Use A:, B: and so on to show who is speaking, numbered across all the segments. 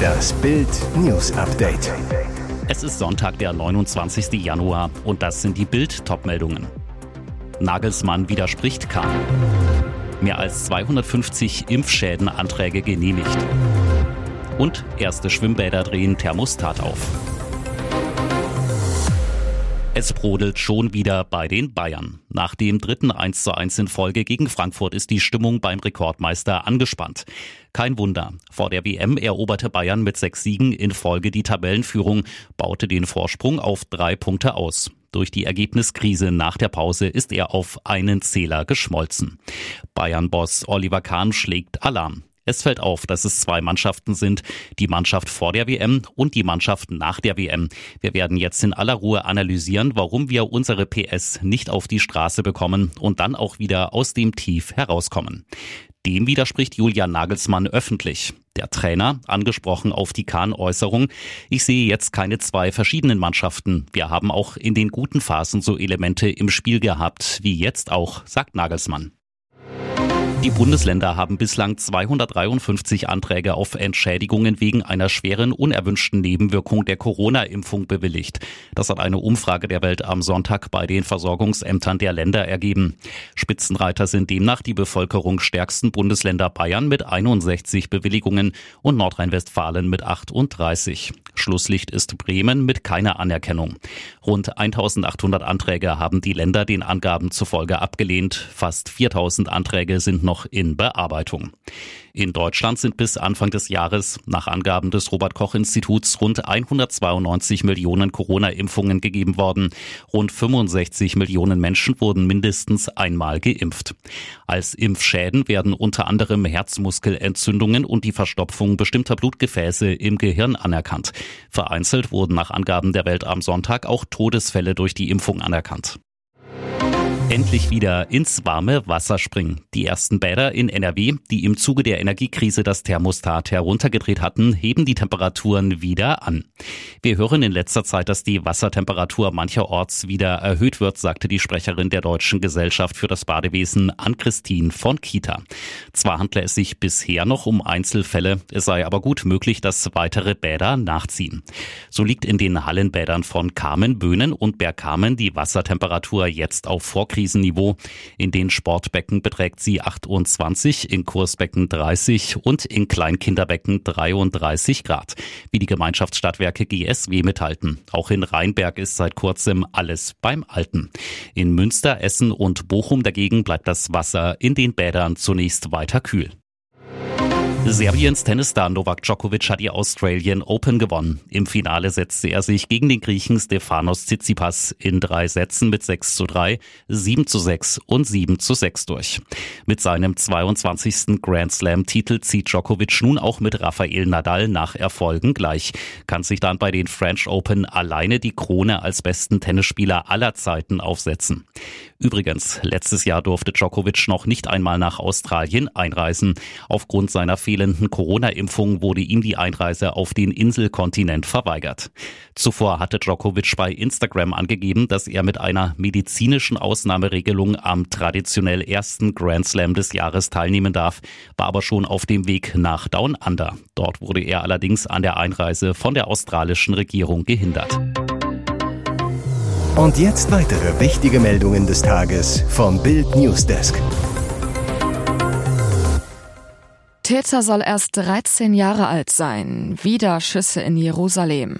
A: Das Bild News Update.
B: Es ist Sonntag, der 29. Januar und das sind die Bild Topmeldungen. Nagelsmann widerspricht Kahn. Mehr als 250 Impfschädenanträge genehmigt. Und erste Schwimmbäder drehen Thermostat auf. Es brodelt schon wieder bei den Bayern. Nach dem dritten 1 zu 1 in Folge gegen Frankfurt ist die Stimmung beim Rekordmeister angespannt. Kein Wunder. Vor der WM eroberte Bayern mit sechs Siegen in Folge die Tabellenführung, baute den Vorsprung auf drei Punkte aus. Durch die Ergebniskrise nach der Pause ist er auf einen Zähler geschmolzen. Bayern-Boss Oliver Kahn schlägt Alarm. Es fällt auf, dass es zwei Mannschaften sind, die Mannschaft vor der WM und die Mannschaft nach der WM. Wir werden jetzt in aller Ruhe analysieren, warum wir unsere PS nicht auf die Straße bekommen und dann auch wieder aus dem Tief herauskommen. Dem widerspricht Julian Nagelsmann öffentlich. Der Trainer, angesprochen auf die Kahn-Äußerung, ich sehe jetzt keine zwei verschiedenen Mannschaften. Wir haben auch in den guten Phasen so Elemente im Spiel gehabt, wie jetzt auch, sagt Nagelsmann. Die Bundesländer haben bislang 253 Anträge auf Entschädigungen wegen einer schweren unerwünschten Nebenwirkung der Corona-Impfung bewilligt. Das hat eine Umfrage der Welt am Sonntag bei den Versorgungsämtern der Länder ergeben. Spitzenreiter sind demnach die bevölkerungsstärksten Bundesländer Bayern mit 61 Bewilligungen und Nordrhein-Westfalen mit 38. Schlusslicht ist Bremen mit keiner Anerkennung. Rund 1800 Anträge haben die Länder den Angaben zufolge abgelehnt. Fast 4000 Anträge sind noch in Bearbeitung. In Deutschland sind bis Anfang des Jahres nach Angaben des Robert Koch Instituts rund 192 Millionen Corona-Impfungen gegeben worden. Rund 65 Millionen Menschen wurden mindestens einmal geimpft. Als Impfschäden werden unter anderem Herzmuskelentzündungen und die Verstopfung bestimmter Blutgefäße im Gehirn anerkannt. Vereinzelt wurden nach Angaben der Welt am Sonntag auch Todesfälle durch die Impfung anerkannt endlich wieder ins warme Wasser springen. Die ersten Bäder in NRW, die im Zuge der Energiekrise das Thermostat heruntergedreht hatten, heben die Temperaturen wieder an. Wir hören in letzter Zeit, dass die Wassertemperatur mancherorts wieder erhöht wird, sagte die Sprecherin der Deutschen Gesellschaft für das Badewesen Ann-Christine von Kita. Zwar handle es sich bisher noch um Einzelfälle, es sei aber gut möglich, dass weitere Bäder nachziehen. So liegt in den Hallenbädern von Kamen, Böhnen und Bergkamen die Wassertemperatur jetzt auf Vorkrieg Krisenniveau. In den Sportbecken beträgt sie 28, in Kursbecken 30 und in Kleinkinderbecken 33 Grad, wie die Gemeinschaftsstadtwerke GSW mithalten. Auch in Rheinberg ist seit kurzem alles beim Alten. In Münster, Essen und Bochum dagegen bleibt das Wasser in den Bädern zunächst weiter kühl. Serbiens Tennisstar Novak Djokovic hat die Australian Open gewonnen. Im Finale setzte er sich gegen den Griechen Stefanos Tsitsipas in drei Sätzen mit 6 zu 3, 7 zu 6 und 7 zu 6 durch. Mit seinem 22. Grand Slam-Titel zieht Djokovic nun auch mit Rafael Nadal nach Erfolgen gleich, kann sich dann bei den French Open alleine die Krone als besten Tennisspieler aller Zeiten aufsetzen. Übrigens, letztes Jahr durfte Djokovic noch nicht einmal nach Australien einreisen. Aufgrund seiner fehlenden Corona-Impfung wurde ihm die Einreise auf den Inselkontinent verweigert. Zuvor hatte Djokovic bei Instagram angegeben, dass er mit einer medizinischen Ausnahmeregelung am traditionell ersten Grand Slam des Jahres teilnehmen darf, war aber schon auf dem Weg nach Down Under. Dort wurde er allerdings an der Einreise von der australischen Regierung gehindert.
A: Und jetzt weitere wichtige Meldungen des Tages vom Bild Newsdesk.
C: Täter soll erst 13 Jahre alt sein. Wieder Schüsse in Jerusalem.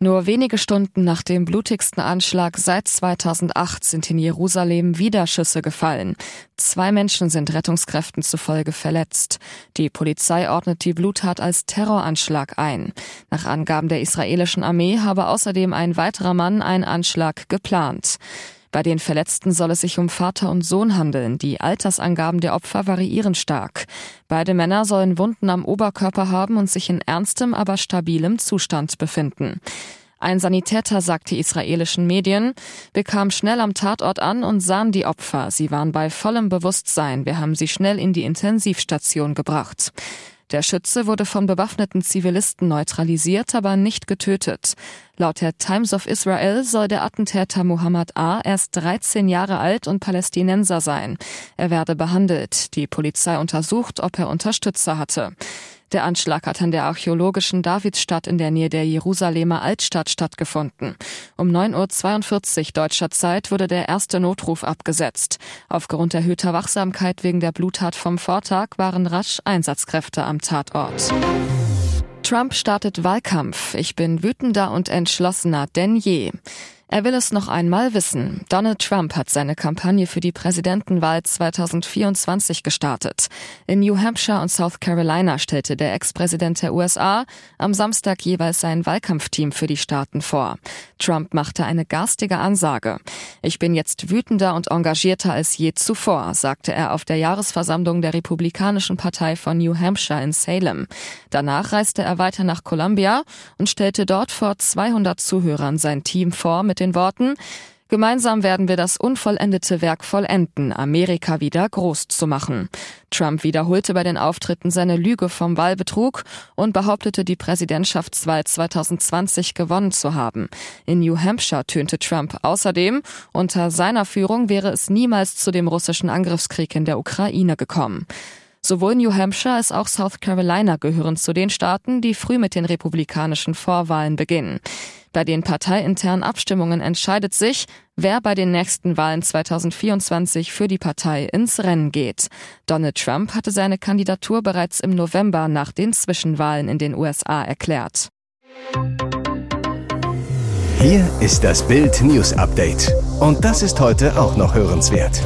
C: Nur wenige Stunden nach dem blutigsten Anschlag seit 2008 sind in Jerusalem wieder Schüsse gefallen. Zwei Menschen sind Rettungskräften zufolge verletzt. Die Polizei ordnet die Bluttat als Terroranschlag ein. Nach Angaben der israelischen Armee habe außerdem ein weiterer Mann einen Anschlag geplant. Bei den Verletzten soll es sich um Vater und Sohn handeln. Die Altersangaben der Opfer variieren stark. Beide Männer sollen Wunden am Oberkörper haben und sich in ernstem, aber stabilem Zustand befinden. Ein Sanitäter sagte israelischen Medien, bekam schnell am Tatort an und sahen die Opfer. Sie waren bei vollem Bewusstsein. Wir haben sie schnell in die Intensivstation gebracht. Der Schütze wurde von bewaffneten Zivilisten neutralisiert, aber nicht getötet. Laut der Times of Israel soll der Attentäter Muhammad A. erst 13 Jahre alt und Palästinenser sein. Er werde behandelt. Die Polizei untersucht, ob er Unterstützer hatte. Der Anschlag hat an der archäologischen Davidsstadt in der Nähe der Jerusalemer Altstadt stattgefunden. Um 9.42 Uhr deutscher Zeit wurde der erste Notruf abgesetzt. Aufgrund erhöhter Wachsamkeit wegen der Bluttat vom Vortag waren rasch Einsatzkräfte am Tatort. Trump startet Wahlkampf. Ich bin wütender und entschlossener denn je. Er will es noch einmal wissen. Donald Trump hat seine Kampagne für die Präsidentenwahl 2024 gestartet. In New Hampshire und South Carolina stellte der Ex-Präsident der USA am Samstag jeweils sein Wahlkampfteam für die Staaten vor. Trump machte eine garstige Ansage. Ich bin jetzt wütender und engagierter als je zuvor, sagte er auf der Jahresversammlung der Republikanischen Partei von New Hampshire in Salem. Danach reiste er weiter nach Columbia und stellte dort vor 200 Zuhörern sein Team vor mit den Worten Gemeinsam werden wir das unvollendete Werk vollenden, Amerika wieder groß zu machen. Trump wiederholte bei den Auftritten seine Lüge vom Wahlbetrug und behauptete, die Präsidentschaftswahl 2020 gewonnen zu haben. In New Hampshire tönte Trump außerdem, unter seiner Führung wäre es niemals zu dem russischen Angriffskrieg in der Ukraine gekommen. Sowohl New Hampshire als auch South Carolina gehören zu den Staaten, die früh mit den republikanischen Vorwahlen beginnen. Bei den parteiinternen Abstimmungen entscheidet sich, wer bei den nächsten Wahlen 2024 für die Partei ins Rennen geht. Donald Trump hatte seine Kandidatur bereits im November nach den Zwischenwahlen in den USA erklärt.
A: Hier ist das Bild News Update. Und das ist heute auch noch hörenswert.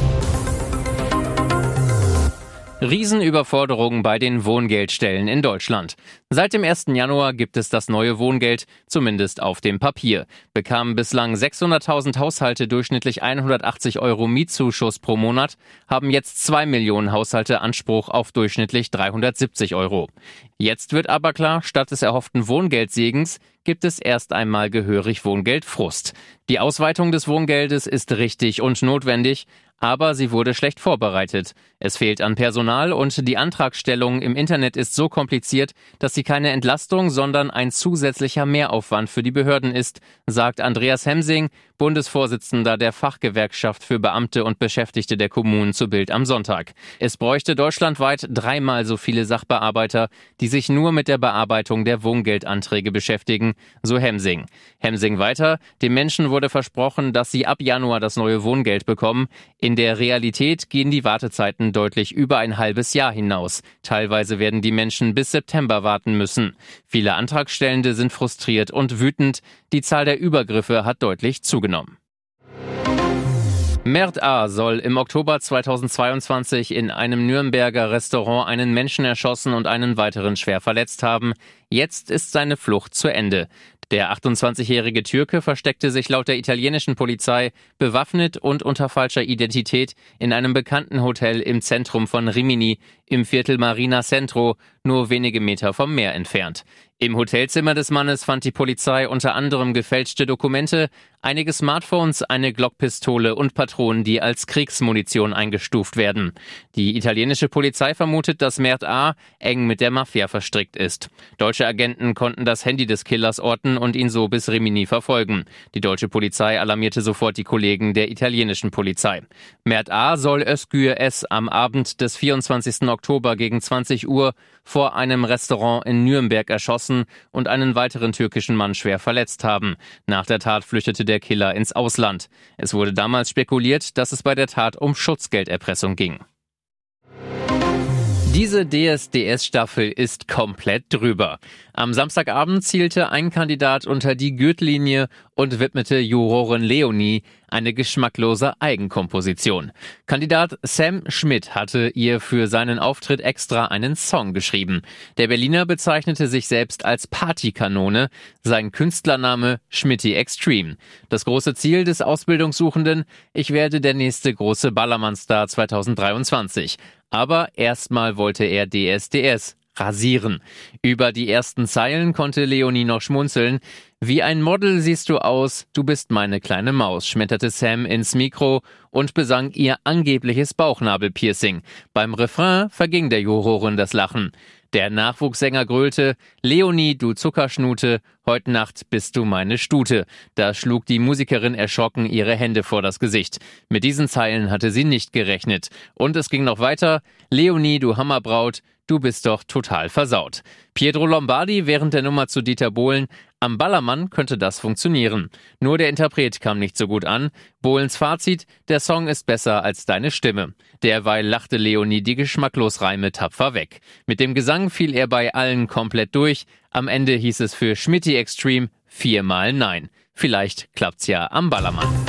D: Riesenüberforderung bei den Wohngeldstellen in Deutschland. Seit dem 1. Januar gibt es das neue Wohngeld, zumindest auf dem Papier. Bekamen bislang 600.000 Haushalte durchschnittlich 180 Euro Mietzuschuss pro Monat, haben jetzt zwei Millionen Haushalte Anspruch auf durchschnittlich 370 Euro. Jetzt wird aber klar, statt des erhofften Wohngeldsegens gibt es erst einmal gehörig Wohngeldfrust. Die Ausweitung des Wohngeldes ist richtig und notwendig, aber sie wurde schlecht vorbereitet. Es fehlt an Personal und die Antragstellung im Internet ist so kompliziert, dass sie keine Entlastung, sondern ein zusätzlicher Mehraufwand für die Behörden ist, sagt Andreas Hemsing, Bundesvorsitzender der Fachgewerkschaft für Beamte und Beschäftigte der Kommunen zu Bild am Sonntag. Es bräuchte deutschlandweit dreimal so viele Sachbearbeiter, die sich nur mit der Bearbeitung der Wohngeldanträge beschäftigen, so Hemsing. Hemsing weiter, den Menschen wurde versprochen, dass sie ab Januar das neue Wohngeld bekommen. In der Realität gehen die Wartezeiten deutlich über ein halbes Jahr hinaus. Teilweise werden die Menschen bis September warten müssen. Viele Antragstellende sind frustriert und wütend. Die Zahl der Übergriffe hat deutlich zugenommen. Mert A. soll im Oktober 2022 in einem Nürnberger Restaurant einen Menschen erschossen und einen weiteren schwer verletzt haben. Jetzt ist seine Flucht zu Ende. Der 28-jährige Türke versteckte sich laut der italienischen Polizei bewaffnet und unter falscher Identität in einem bekannten Hotel im Zentrum von Rimini im Viertel Marina Centro, nur wenige Meter vom Meer entfernt. Im Hotelzimmer des Mannes fand die Polizei unter anderem gefälschte Dokumente, einige Smartphones, eine Glockpistole und Patronen, die als Kriegsmunition eingestuft werden. Die italienische Polizei vermutet, dass Mert A. eng mit der Mafia verstrickt ist. Deutsche Agenten konnten das Handy des Killers orten und ihn so bis Rimini verfolgen. Die deutsche Polizei alarmierte sofort die Kollegen der italienischen Polizei. Mert A. soll Özgür S. am Abend des 24. Oktober gegen 20 Uhr vor einem Restaurant in Nürnberg erschossen und einen weiteren türkischen Mann schwer verletzt haben. Nach der Tat flüchtete der Killer ins Ausland. Es wurde damals spekuliert, dass es bei der Tat um Schutzgelderpressung ging. Diese DSDS-Staffel ist komplett drüber. Am Samstagabend zielte ein Kandidat unter die Gürtellinie und widmete Jurorin Leonie eine geschmacklose Eigenkomposition. Kandidat Sam Schmidt hatte ihr für seinen Auftritt extra einen Song geschrieben. Der Berliner bezeichnete sich selbst als Partykanone, sein Künstlername Schmitty Extreme. Das große Ziel des Ausbildungssuchenden, ich werde der nächste große Ballermann-Star 2023. Aber erstmal wollte er DSDS rasieren. Über die ersten Zeilen konnte Leonie noch schmunzeln. Wie ein Model siehst du aus, du bist meine kleine Maus, schmetterte Sam ins Mikro und besang ihr angebliches Bauchnabelpiercing. Beim Refrain verging der Jurorin das Lachen. Der Nachwuchssänger grölte, Leonie, du Zuckerschnute, heut Nacht bist du meine Stute. Da schlug die Musikerin erschrocken ihre Hände vor das Gesicht. Mit diesen Zeilen hatte sie nicht gerechnet. Und es ging noch weiter, Leonie, du Hammerbraut, du bist doch total versaut. Pietro Lombardi während der Nummer zu Dieter Bohlen, am Ballermann könnte das funktionieren. Nur der Interpret kam nicht so gut an. Bohlens Fazit, der Song ist besser als deine Stimme. Derweil lachte Leonie die Geschmacklosreime tapfer weg. Mit dem Gesang fiel er bei allen komplett durch. Am Ende hieß es für Schmitty Extreme viermal Nein. Vielleicht klappt's ja am Ballermann.